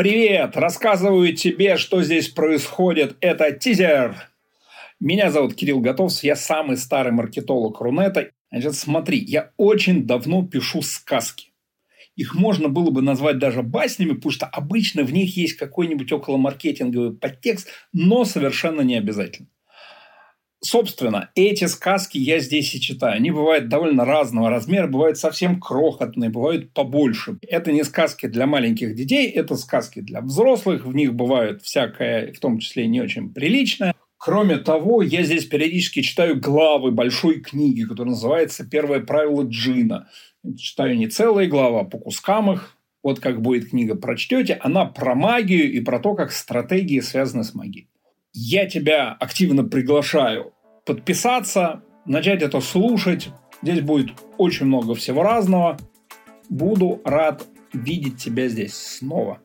Привет! Рассказываю тебе, что здесь происходит. Это тизер. Меня зовут Кирилл Готовс, я самый старый маркетолог Рунета. Значит, смотри, я очень давно пишу сказки. Их можно было бы назвать даже баснями, потому что обычно в них есть какой-нибудь околомаркетинговый подтекст, но совершенно не обязательно. Собственно, эти сказки я здесь и читаю. Они бывают довольно разного размера, бывают совсем крохотные, бывают побольше. Это не сказки для маленьких детей, это сказки для взрослых. В них бывает всякое, в том числе не очень приличное. Кроме того, я здесь периодически читаю главы большой книги, которая называется «Первое правило джина». Читаю не целые главы, а по кускам их. Вот как будет книга, прочтете. Она про магию и про то, как стратегии связаны с магией. Я тебя активно приглашаю подписаться, начать это слушать. Здесь будет очень много всего разного. Буду рад видеть тебя здесь снова.